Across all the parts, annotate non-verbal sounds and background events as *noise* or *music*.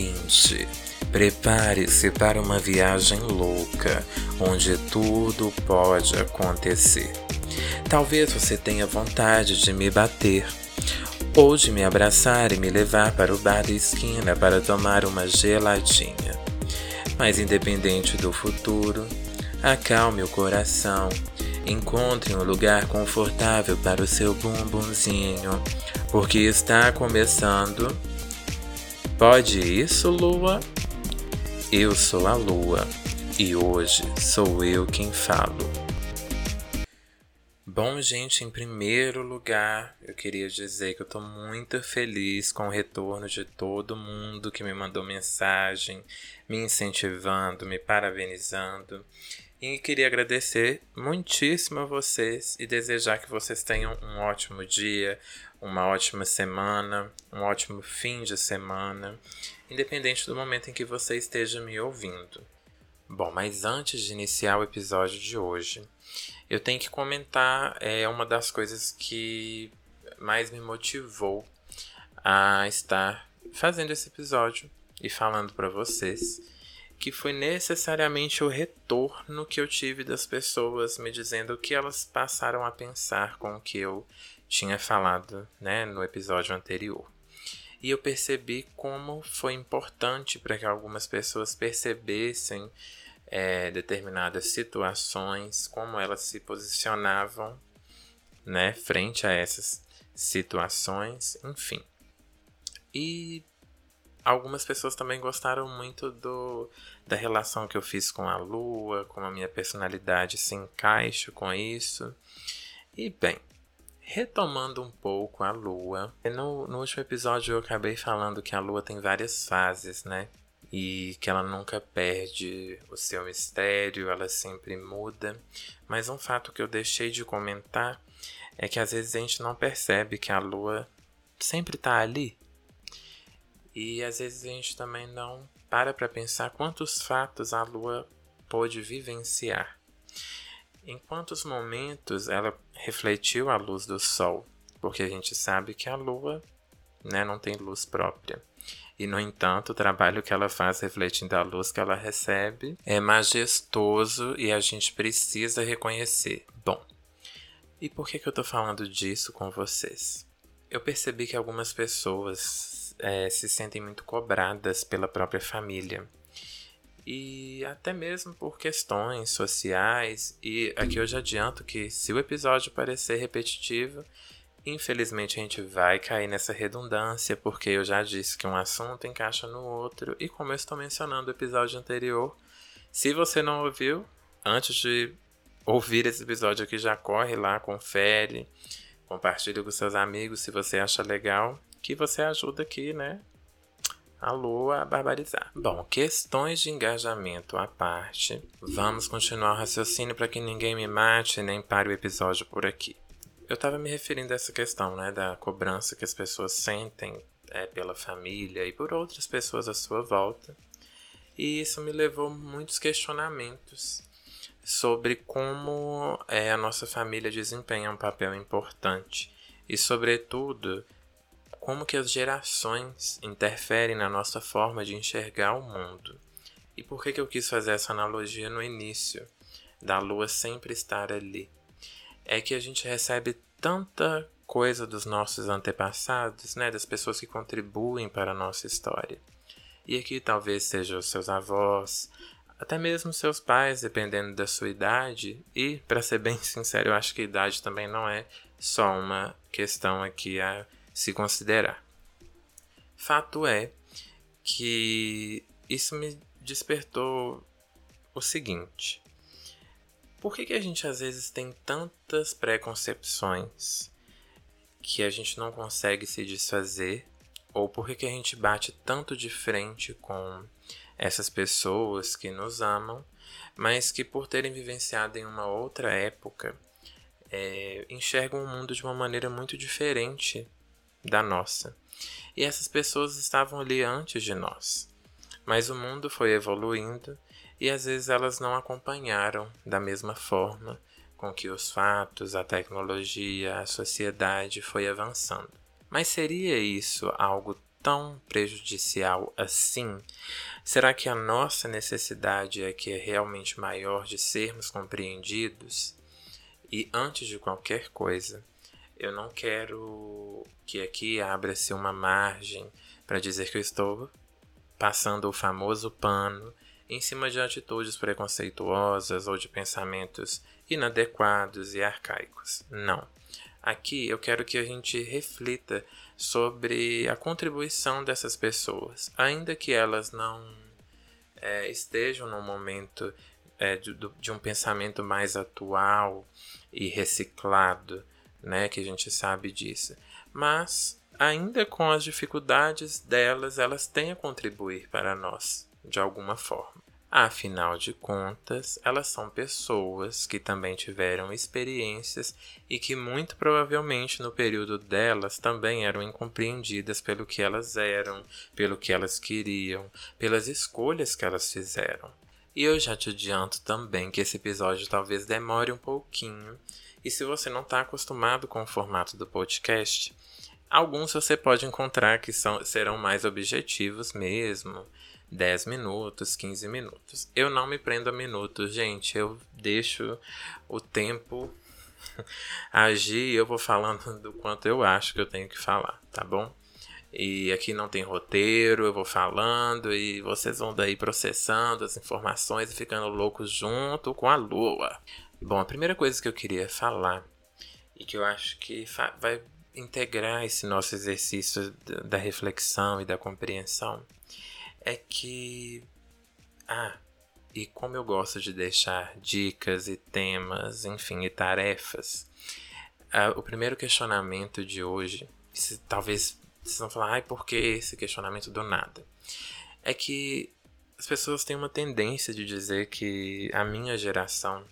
ouvinte, prepare-se para uma viagem louca, onde tudo pode acontecer. Talvez você tenha vontade de me bater, ou de me abraçar e me levar para o bar da esquina para tomar uma geladinha. Mas independente do futuro, acalme o coração, encontre um lugar confortável para o seu bumbumzinho, porque está começando Pode isso, Lua? Eu sou a Lua e hoje sou eu quem falo. Bom, gente, em primeiro lugar, eu queria dizer que eu tô muito feliz com o retorno de todo mundo que me mandou mensagem, me incentivando, me parabenizando. E queria agradecer muitíssimo a vocês e desejar que vocês tenham um ótimo dia, uma ótima semana, um ótimo fim de semana, independente do momento em que você esteja me ouvindo. Bom, mas antes de iniciar o episódio de hoje, eu tenho que comentar é, uma das coisas que mais me motivou a estar fazendo esse episódio e falando para vocês que foi necessariamente o retorno que eu tive das pessoas me dizendo o que elas passaram a pensar com o que eu tinha falado né, no episódio anterior. E eu percebi como foi importante para que algumas pessoas percebessem é, determinadas situações, como elas se posicionavam né, frente a essas situações, enfim. E algumas pessoas também gostaram muito do, da relação que eu fiz com a lua, como a minha personalidade se encaixa com isso. E bem, retomando um pouco a lua, no, no último episódio eu acabei falando que a lua tem várias fases, né? E que ela nunca perde o seu mistério, ela sempre muda. Mas um fato que eu deixei de comentar é que às vezes a gente não percebe que a lua sempre está ali, e às vezes a gente também não para para pensar quantos fatos a lua pôde vivenciar. Em quantos momentos ela refletiu a luz do sol, porque a gente sabe que a lua né, não tem luz própria. E, no entanto, o trabalho que ela faz refletindo a luz que ela recebe é majestoso e a gente precisa reconhecer. Bom, e por que, que eu estou falando disso com vocês? Eu percebi que algumas pessoas é, se sentem muito cobradas pela própria família. E até mesmo por questões sociais. E aqui eu já adianto que se o episódio parecer repetitivo, infelizmente a gente vai cair nessa redundância, porque eu já disse que um assunto encaixa no outro. E como eu estou mencionando o episódio anterior, se você não ouviu, antes de ouvir esse episódio aqui, já corre lá, confere, compartilha com seus amigos se você acha legal que você ajuda aqui, né? A lua a barbarizar. Bom, questões de engajamento à parte, vamos continuar o raciocínio para que ninguém me mate nem pare o episódio por aqui. Eu estava me referindo a essa questão, né, da cobrança que as pessoas sentem é, pela família e por outras pessoas à sua volta. E isso me levou a muitos questionamentos sobre como é, a nossa família desempenha um papel importante e, sobretudo, como que as gerações interferem na nossa forma de enxergar o mundo. E por que, que eu quis fazer essa analogia no início, da lua sempre estar ali? É que a gente recebe tanta coisa dos nossos antepassados, né, das pessoas que contribuem para a nossa história. E aqui talvez sejam os seus avós, até mesmo seus pais, dependendo da sua idade. E, para ser bem *laughs* sincero, eu acho que a idade também não é só uma questão aqui a se considerar. Fato é que isso me despertou o seguinte: por que, que a gente às vezes tem tantas preconcepções que a gente não consegue se desfazer? Ou por que, que a gente bate tanto de frente com essas pessoas que nos amam, mas que por terem vivenciado em uma outra época é, enxergam o mundo de uma maneira muito diferente da nossa. E essas pessoas estavam ali antes de nós. Mas o mundo foi evoluindo e às vezes elas não acompanharam da mesma forma com que os fatos, a tecnologia, a sociedade foi avançando. Mas seria isso algo tão prejudicial assim? Será que a nossa necessidade é que é realmente maior de sermos compreendidos? E antes de qualquer coisa, eu não quero que aqui abra-se uma margem para dizer que eu estou passando o famoso pano em cima de atitudes preconceituosas ou de pensamentos inadequados e arcaicos. Não. Aqui eu quero que a gente reflita sobre a contribuição dessas pessoas, ainda que elas não é, estejam num momento é, de, de um pensamento mais atual e reciclado, né, que a gente sabe disso. Mas ainda com as dificuldades delas, elas têm a contribuir para nós, de alguma forma. Afinal de contas, elas são pessoas que também tiveram experiências e que muito provavelmente no período delas também eram incompreendidas pelo que elas eram, pelo que elas queriam, pelas escolhas que elas fizeram. E eu já te adianto também que esse episódio talvez demore um pouquinho, e se você não está acostumado com o formato do podcast, Alguns você pode encontrar que são, serão mais objetivos mesmo. 10 minutos, 15 minutos. Eu não me prendo a minutos, gente. Eu deixo o tempo *laughs* agir e eu vou falando *laughs* do quanto eu acho que eu tenho que falar, tá bom? E aqui não tem roteiro, eu vou falando e vocês vão daí processando as informações e ficando loucos junto com a lua. Bom, a primeira coisa que eu queria falar e que eu acho que vai integrar esse nosso exercício da reflexão e da compreensão é que. Ah, e como eu gosto de deixar dicas e temas, enfim, e tarefas, ah, o primeiro questionamento de hoje, se, talvez vocês vão falar, ai, por que esse questionamento do nada? É que as pessoas têm uma tendência de dizer que a minha geração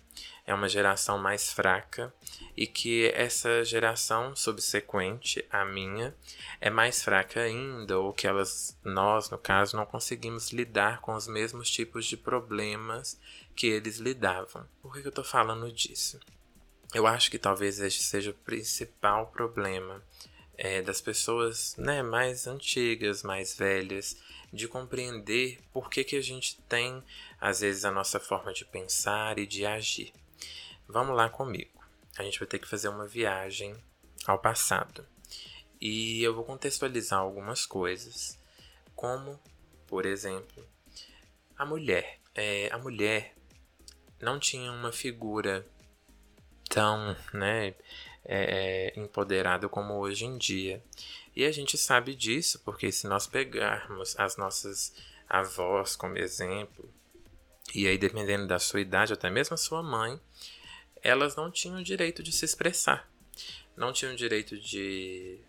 é uma geração mais fraca e que essa geração subsequente à minha é mais fraca ainda, ou que elas, nós, no caso, não conseguimos lidar com os mesmos tipos de problemas que eles lidavam. Por que eu estou falando disso? Eu acho que talvez este seja o principal problema é, das pessoas né, mais antigas, mais velhas, de compreender por que, que a gente tem, às vezes, a nossa forma de pensar e de agir. Vamos lá comigo. A gente vai ter que fazer uma viagem ao passado. E eu vou contextualizar algumas coisas, como, por exemplo, a mulher. É, a mulher não tinha uma figura tão né, é, é empoderada como hoje em dia. E a gente sabe disso porque se nós pegarmos as nossas avós como exemplo, e aí dependendo da sua idade, até mesmo a sua mãe, elas não tinham direito de se expressar, não tinham direito de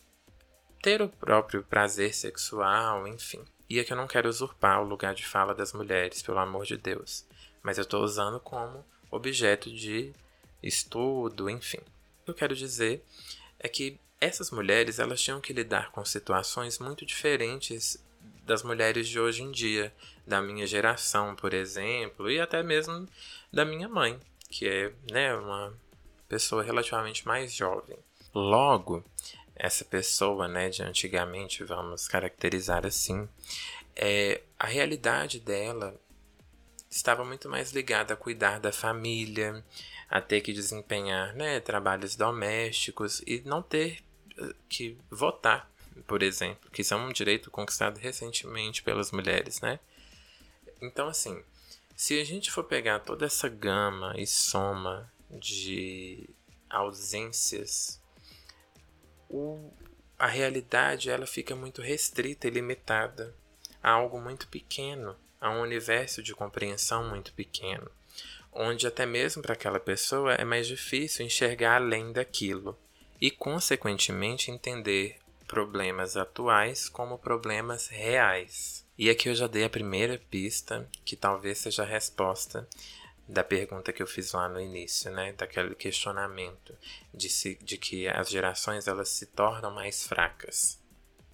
ter o próprio prazer sexual, enfim. E aqui eu não quero usurpar o lugar de fala das mulheres, pelo amor de Deus, mas eu estou usando como objeto de estudo, enfim. O que eu quero dizer é que essas mulheres elas tinham que lidar com situações muito diferentes das mulheres de hoje em dia, da minha geração, por exemplo, e até mesmo da minha mãe, que é né, uma pessoa relativamente mais jovem. Logo, essa pessoa né, de antigamente, vamos caracterizar assim, é, a realidade dela estava muito mais ligada a cuidar da família, a ter que desempenhar né, trabalhos domésticos e não ter eh, que votar, por exemplo, que isso é um direito conquistado recentemente pelas mulheres, né? Então, assim, se a gente for pegar toda essa gama e soma de ausências, o, a realidade ela fica muito restrita e limitada a algo muito pequeno, a um universo de compreensão muito pequeno, onde até mesmo para aquela pessoa é mais difícil enxergar além daquilo e, consequentemente, entender problemas atuais como problemas reais. E aqui eu já dei a primeira pista, que talvez seja a resposta da pergunta que eu fiz lá no início, né? Daquele questionamento de, se, de que as gerações elas se tornam mais fracas.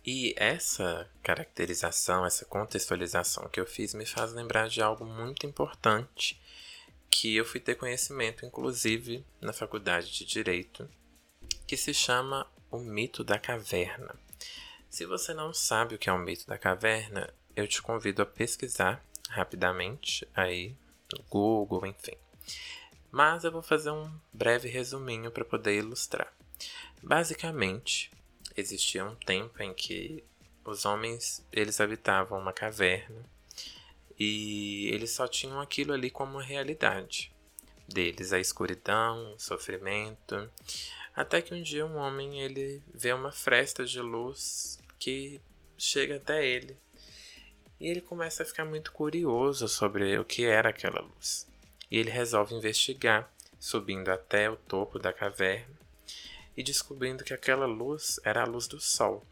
E essa caracterização, essa contextualização que eu fiz me faz lembrar de algo muito importante que eu fui ter conhecimento, inclusive na faculdade de Direito, que se chama o mito da caverna. Se você não sabe o que é o mito da caverna, eu te convido a pesquisar rapidamente aí no Google, enfim. Mas eu vou fazer um breve resuminho para poder ilustrar. Basicamente, existia um tempo em que os homens eles habitavam uma caverna e eles só tinham aquilo ali como realidade deles, a escuridão, o sofrimento, até que um dia um homem ele vê uma fresta de luz que chega até ele e ele começa a ficar muito curioso sobre o que era aquela luz. E ele resolve investigar, subindo até o topo da caverna e descobrindo que aquela luz era a luz do sol.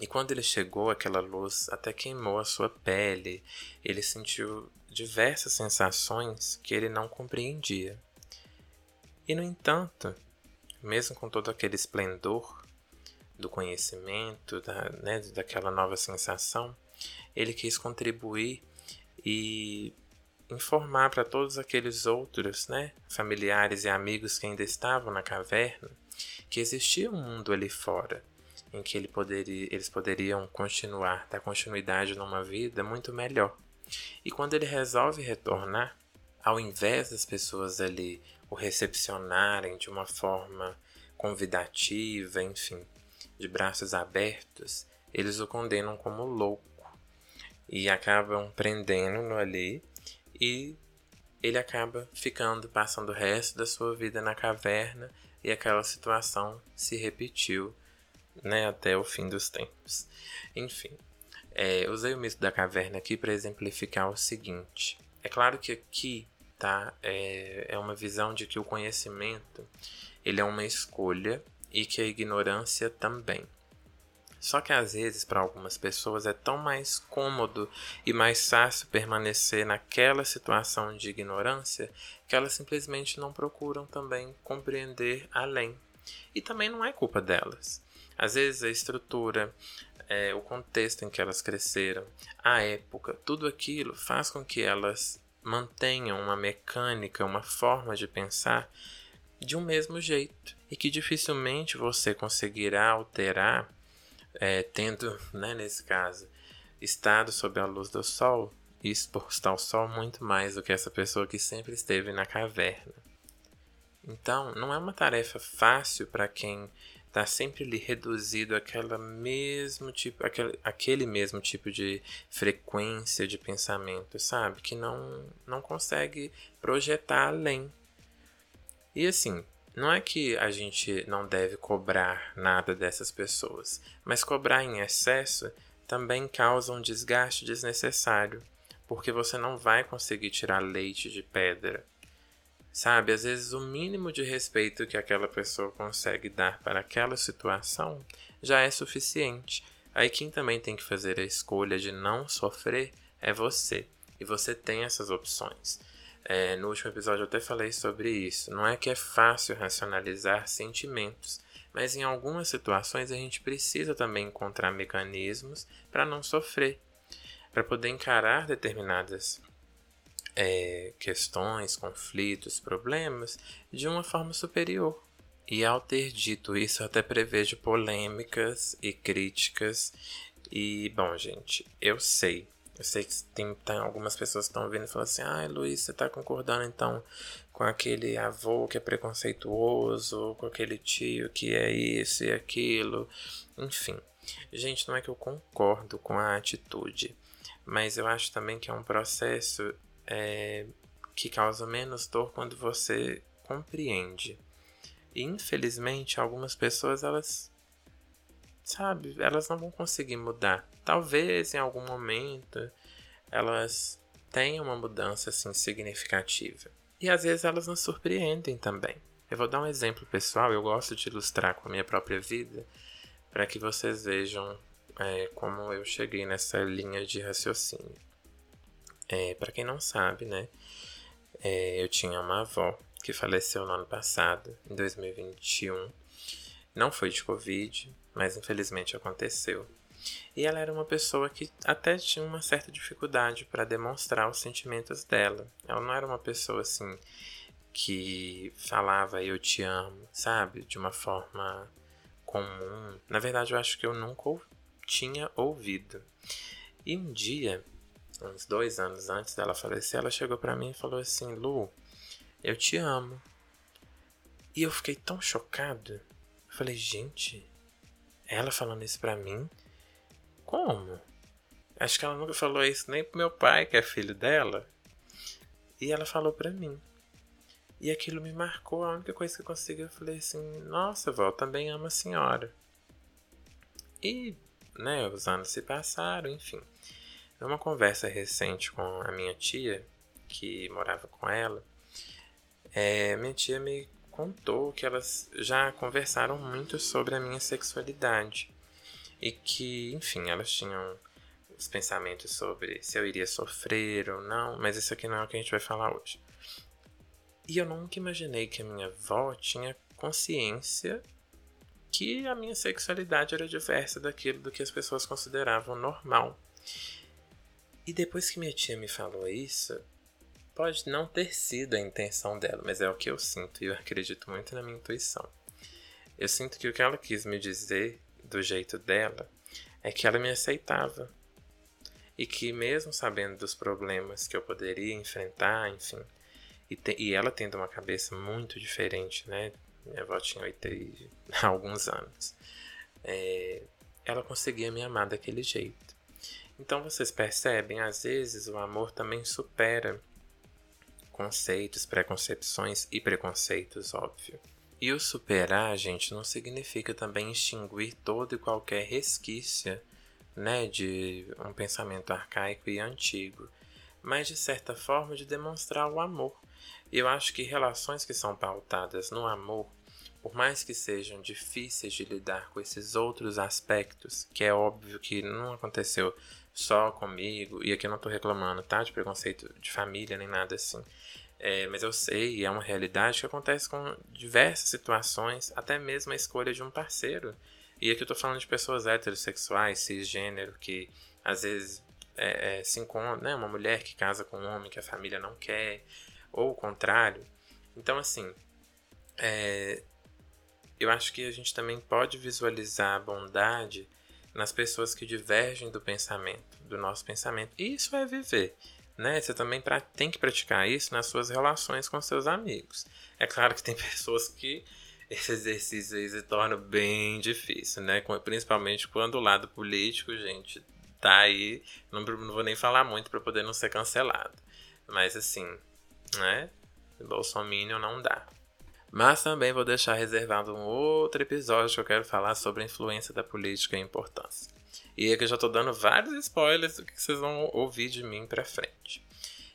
E quando ele chegou, aquela luz até queimou a sua pele. Ele sentiu diversas sensações que ele não compreendia. E no entanto, mesmo com todo aquele esplendor do conhecimento, da, né, daquela nova sensação, ele quis contribuir e informar para todos aqueles outros, né, familiares e amigos que ainda estavam na caverna, que existia um mundo ali fora, em que ele poderia, eles poderiam continuar, dar continuidade numa vida muito melhor. E quando ele resolve retornar, ao invés das pessoas ali o recepcionarem de uma forma convidativa, enfim, de braços abertos, eles o condenam como louco e acabam prendendo-no ali e ele acaba ficando, passando o resto da sua vida na caverna e aquela situação se repetiu né, até o fim dos tempos. Enfim, é, usei o mito da caverna aqui para exemplificar o seguinte. É claro que aqui tá, é, é uma visão de que o conhecimento ele é uma escolha e que a ignorância também. Só que às vezes, para algumas pessoas, é tão mais cômodo e mais fácil permanecer naquela situação de ignorância que elas simplesmente não procuram também compreender além. E também não é culpa delas. Às vezes a estrutura, é, o contexto em que elas cresceram, a época, tudo aquilo faz com que elas mantenham uma mecânica, uma forma de pensar de um mesmo jeito e que dificilmente você conseguirá alterar é, tendo, né, nesse caso, estado sob a luz do sol exposto ao sol muito mais do que essa pessoa que sempre esteve na caverna. Então, não é uma tarefa fácil para quem está sempre ali reduzido àquela mesmo tipo, aquele, aquele mesmo tipo de frequência de pensamento, sabe? Que não, não consegue projetar além. E assim, não é que a gente não deve cobrar nada dessas pessoas, mas cobrar em excesso também causa um desgaste desnecessário, porque você não vai conseguir tirar leite de pedra. Sabe, às vezes o mínimo de respeito que aquela pessoa consegue dar para aquela situação já é suficiente. Aí quem também tem que fazer a escolha de não sofrer é você, e você tem essas opções. É, no último episódio eu até falei sobre isso. Não é que é fácil racionalizar sentimentos, mas em algumas situações a gente precisa também encontrar mecanismos para não sofrer, para poder encarar determinadas é, questões, conflitos, problemas de uma forma superior. E ao ter dito isso, eu até prevejo polêmicas e críticas. E, bom, gente, eu sei eu sei que tem, tem algumas pessoas que estão vindo e falam assim: ai, ah, Luiz, você está concordando então com aquele avô que é preconceituoso, com aquele tio que é isso e aquilo. Enfim, gente, não é que eu concordo com a atitude, mas eu acho também que é um processo é, que causa menos dor quando você compreende. E infelizmente, algumas pessoas elas sabe, elas não vão conseguir mudar. Talvez em algum momento elas tenham uma mudança assim significativa. E às vezes elas nos surpreendem também. Eu vou dar um exemplo pessoal, eu gosto de ilustrar com a minha própria vida, para que vocês vejam é, como eu cheguei nessa linha de raciocínio. É, para quem não sabe, né, é, eu tinha uma avó que faleceu no ano passado, em 2021. Não foi de Covid, mas infelizmente aconteceu. E ela era uma pessoa que até tinha uma certa dificuldade para demonstrar os sentimentos dela. Ela não era uma pessoa assim que falava eu te amo, sabe? De uma forma comum. Na verdade, eu acho que eu nunca tinha ouvido. E um dia, uns dois anos antes dela falecer, ela chegou para mim e falou assim: Lu, eu te amo. E eu fiquei tão chocado. Eu falei, gente, ela falando isso pra mim? Como? Acho que ela nunca falou isso nem pro meu pai, que é filho dela. E ela falou pra mim. E aquilo me marcou. A única coisa que eu consegui, eu falei assim: Nossa, vó, também amo a senhora. E, né, os anos se passaram, enfim. Numa conversa recente com a minha tia, que morava com ela, é, minha tia me contou que elas já conversaram muito sobre a minha sexualidade e que, enfim, elas tinham os pensamentos sobre se eu iria sofrer ou não, mas isso aqui não é o que a gente vai falar hoje. E eu nunca imaginei que a minha avó tinha consciência que a minha sexualidade era diversa daquilo do que as pessoas consideravam normal. E depois que minha tia me falou isso, Pode não ter sido a intenção dela, mas é o que eu sinto e eu acredito muito na minha intuição. Eu sinto que o que ela quis me dizer, do jeito dela, é que ela me aceitava. E que, mesmo sabendo dos problemas que eu poderia enfrentar, enfim, e, te, e ela tendo uma cabeça muito diferente, né? Minha avó tinha 80 *laughs* alguns anos. É, ela conseguia me amar daquele jeito. Então vocês percebem, às vezes o amor também supera conceitos, preconcepções e preconceitos, óbvio. E o superar, gente, não significa também extinguir todo e qualquer resquício né, de um pensamento arcaico e antigo, mas de certa forma de demonstrar o amor. E eu acho que relações que são pautadas no amor, por mais que sejam difíceis de lidar com esses outros aspectos, que é óbvio que não aconteceu só comigo, e aqui eu não tô reclamando, tá? De preconceito de família nem nada assim. É, mas eu sei, é uma realidade que acontece com diversas situações, até mesmo a escolha de um parceiro. E aqui eu tô falando de pessoas heterossexuais, cisgênero, que às vezes é, é, se encontra, né? Uma mulher que casa com um homem que a família não quer, ou o contrário. Então, assim, é, eu acho que a gente também pode visualizar a bondade nas pessoas que divergem do pensamento, do nosso pensamento. E isso é viver. Né? Você também tem que praticar isso nas suas relações com seus amigos. É claro que tem *laughs* pessoas que esse exercício aí se torna bem difícil, né? Principalmente quando o lado político, gente, tá aí. Não, não vou nem falar muito para poder não ser cancelado. Mas assim, né? Bolsonaro não dá. Mas também vou deixar reservado um outro episódio que eu quero falar sobre a influência da política e importância. E é que eu já estou dando vários spoilers do que vocês vão ouvir de mim para frente.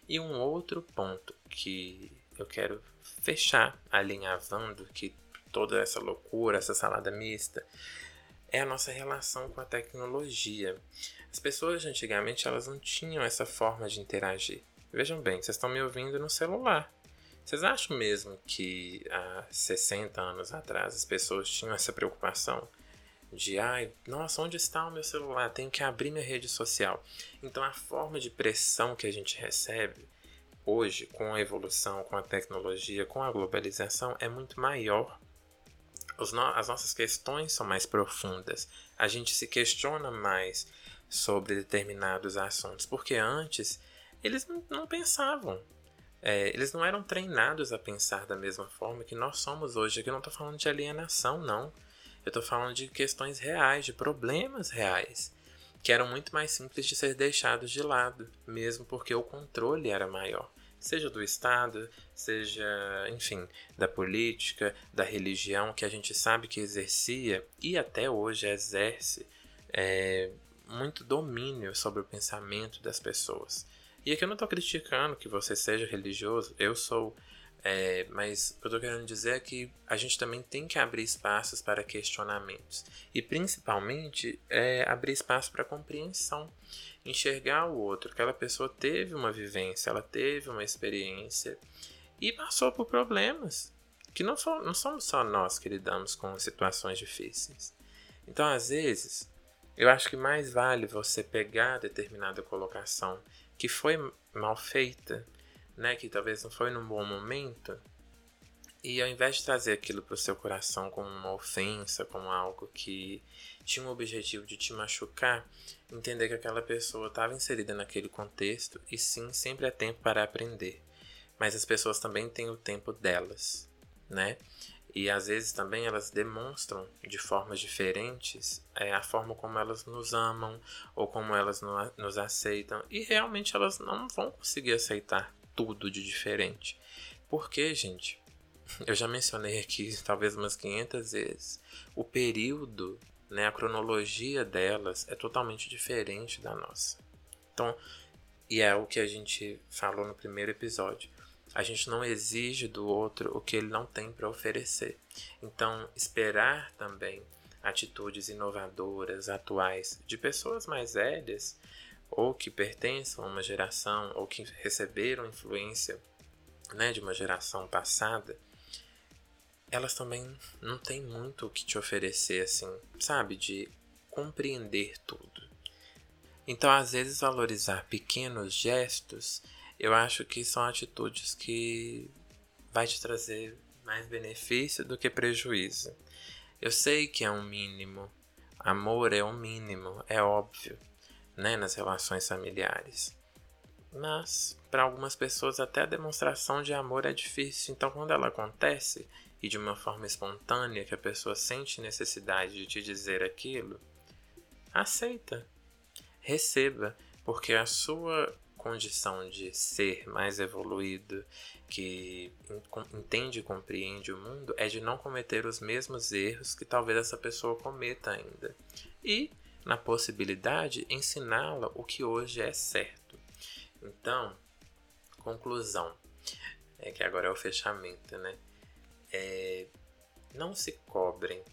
E um outro ponto que eu quero fechar alinhavando que toda essa loucura, essa salada mista, é a nossa relação com a tecnologia. As pessoas antigamente elas não tinham essa forma de interagir. Vejam bem, vocês estão me ouvindo no celular. Vocês acham mesmo que há 60 anos atrás as pessoas tinham essa preocupação de ai, nossa, onde está o meu celular? Tenho que abrir minha rede social. Então a forma de pressão que a gente recebe hoje com a evolução, com a tecnologia, com a globalização é muito maior. No as nossas questões são mais profundas. A gente se questiona mais sobre determinados assuntos, porque antes eles não, não pensavam. É, eles não eram treinados a pensar da mesma forma que nós somos hoje. Aqui eu não estou falando de alienação, não. Eu estou falando de questões reais, de problemas reais, que eram muito mais simples de ser deixados de lado, mesmo porque o controle era maior. Seja do Estado, seja, enfim, da política, da religião, que a gente sabe que exercia e até hoje exerce é, muito domínio sobre o pensamento das pessoas. E aqui eu não estou criticando que você seja religioso, eu sou. É, mas o que eu estou querendo dizer é que a gente também tem que abrir espaços para questionamentos. E principalmente é, abrir espaço para compreensão. Enxergar o outro. Aquela pessoa teve uma vivência, ela teve uma experiência e passou por problemas. Que não, for, não somos só nós que lidamos com situações difíceis. Então, às vezes, eu acho que mais vale você pegar determinada colocação que foi mal feita, né, que talvez não foi num bom momento, E ao invés de trazer aquilo para o seu coração como uma ofensa, como algo que tinha um objetivo de te machucar, entender que aquela pessoa estava inserida naquele contexto e sim, sempre é tempo para aprender. Mas as pessoas também têm o tempo delas, né? E às vezes também elas demonstram de formas diferentes é, a forma como elas nos amam ou como elas no, nos aceitam. E realmente elas não vão conseguir aceitar tudo de diferente. Porque, gente, *laughs* eu já mencionei aqui talvez umas 500 vezes, o período, né, a cronologia delas é totalmente diferente da nossa. Então, e é o que a gente falou no primeiro episódio. A gente não exige do outro o que ele não tem para oferecer. Então, esperar também atitudes inovadoras, atuais, de pessoas mais velhas, ou que pertençam a uma geração, ou que receberam influência né, de uma geração passada, elas também não têm muito o que te oferecer, assim, sabe? De compreender tudo. Então, às vezes, valorizar pequenos gestos, eu acho que são atitudes que vai te trazer mais benefício do que prejuízo. Eu sei que é um mínimo. Amor é um mínimo, é óbvio, né, nas relações familiares. Mas para algumas pessoas até a demonstração de amor é difícil. Então, quando ela acontece, e de uma forma espontânea que a pessoa sente necessidade de te dizer aquilo, aceita, receba, porque a sua condição de ser mais evoluído, que entende e compreende o mundo, é de não cometer os mesmos erros que talvez essa pessoa cometa ainda. E, na possibilidade, ensiná-la o que hoje é certo. Então, conclusão, é que agora é o fechamento, né? é, não se cobrem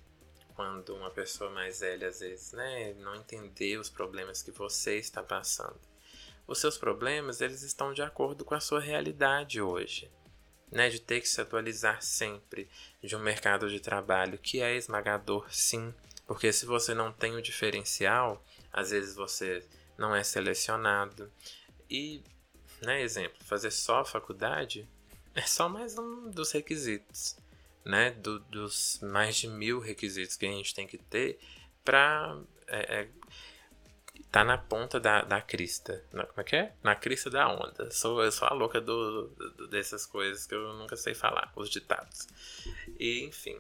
quando uma pessoa mais velha às vezes né, não entender os problemas que você está passando. Os seus problemas eles estão de acordo com a sua realidade hoje. Né, de ter que se atualizar sempre de um mercado de trabalho que é esmagador, sim, porque se você não tem o diferencial, às vezes você não é selecionado. E, né, exemplo, fazer só faculdade é só mais um dos requisitos né, do, dos mais de mil requisitos que a gente tem que ter para é, é, tá na ponta da, da crista. Na, como é que é? Na crista da onda. Sou, eu sou a louca do, do, dessas coisas que eu nunca sei falar, os ditados. E, enfim,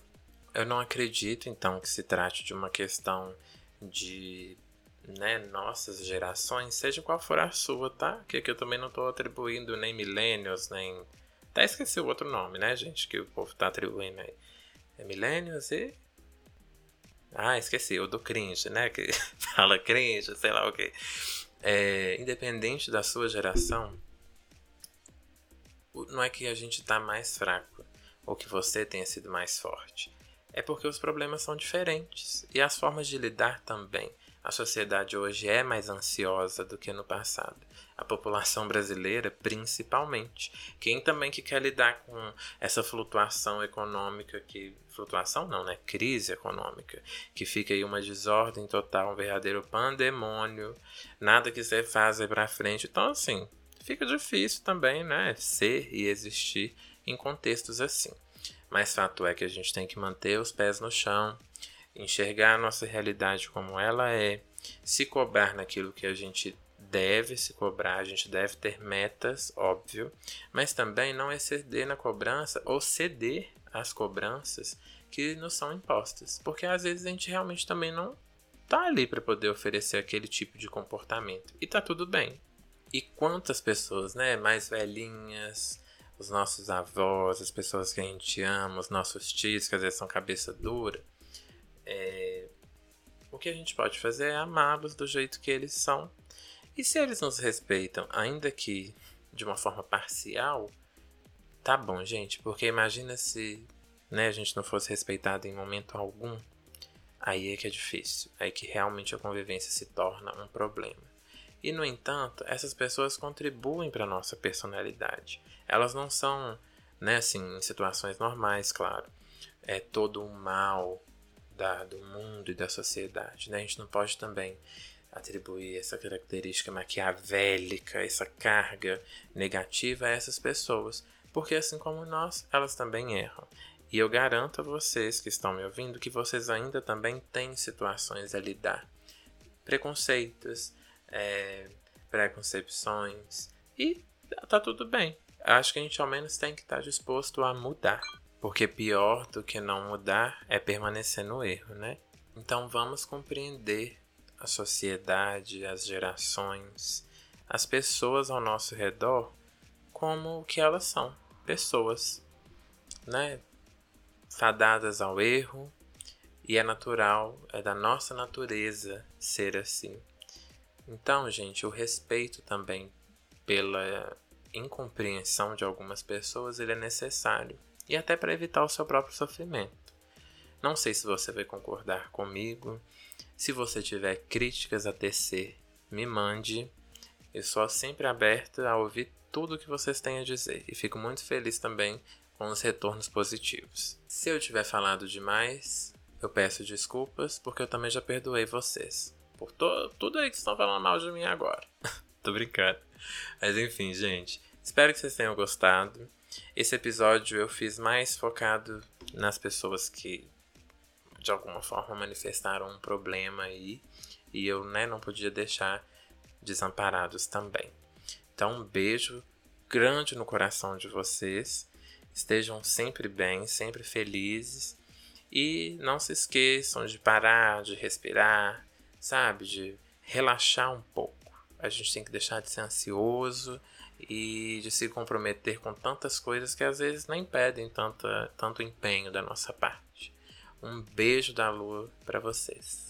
eu não acredito então que se trate de uma questão de né, nossas gerações, seja qual for a sua, tá? Que aqui eu também não estou atribuindo nem millennials, nem até esqueci o outro nome, né, gente? Que o povo tá atribuindo aí. É Millennials e. Ah, esqueci, o do cringe, né? Que *laughs* fala cringe, sei lá o que. É, independente da sua geração, não é que a gente tá mais fraco ou que você tenha sido mais forte. É porque os problemas são diferentes e as formas de lidar também. A sociedade hoje é mais ansiosa do que no passado. A população brasileira, principalmente. Quem também que quer lidar com essa flutuação econômica que flutuação não, né? Crise econômica, que fica aí uma desordem total, um verdadeiro pandemônio, nada que você faz aí para frente. Então, assim, fica difícil também, né, ser e existir em contextos assim. Mas fato é que a gente tem que manter os pés no chão, enxergar a nossa realidade como ela é, se cobrar naquilo que a gente deve se cobrar, a gente deve ter metas, óbvio, mas também não exceder na cobrança ou ceder às cobranças que nos são impostas, porque às vezes a gente realmente também não tá ali para poder oferecer aquele tipo de comportamento e tá tudo bem. E quantas pessoas, né, mais velhinhas, os nossos avós, as pessoas que a gente ama, os nossos tios que às vezes são cabeça dura, é, o que a gente pode fazer é amá-los do jeito que eles são. E se eles nos respeitam, ainda que de uma forma parcial, tá bom, gente, porque imagina se né, a gente não fosse respeitado em momento algum. Aí é que é difícil, aí que realmente a convivência se torna um problema. E no entanto, essas pessoas contribuem para nossa personalidade. Elas não são, né, assim, em situações normais, claro, é todo um mal da, do mundo e da sociedade. Né? A gente não pode também atribuir essa característica maquiavélica, essa carga negativa a essas pessoas. porque assim como nós, elas também erram. E eu garanto a vocês que estão me ouvindo que vocês ainda também têm situações a lidar. Preconceitos, é, preconcepções, e tá tudo bem. Acho que a gente ao menos tem que estar disposto a mudar. Porque pior do que não mudar é permanecer no erro, né? Então vamos compreender a sociedade, as gerações, as pessoas ao nosso redor como o que elas são, pessoas, né? Fadadas ao erro, e é natural, é da nossa natureza ser assim. Então, gente, o respeito também pela incompreensão de algumas pessoas, ele é necessário, e até para evitar o seu próprio sofrimento. Não sei se você vai concordar comigo. Se você tiver críticas a tecer, me mande. Eu sou sempre aberto a ouvir tudo o que vocês têm a dizer e fico muito feliz também com os retornos positivos. Se eu tiver falado demais, eu peço desculpas porque eu também já perdoei vocês por tudo aí que estão falando mal de mim agora. *laughs* Tô brincando. Mas enfim, gente. Espero que vocês tenham gostado. Esse episódio eu fiz mais focado nas pessoas que de alguma forma manifestaram um problema aí e eu né, não podia deixar desamparados também. Então, um beijo grande no coração de vocês. Estejam sempre bem, sempre felizes. E não se esqueçam de parar, de respirar, sabe? De relaxar um pouco. A gente tem que deixar de ser ansioso e de se comprometer com tantas coisas que às vezes nem pedem tanta, tanto empenho da nossa parte. Um beijo da lua para vocês.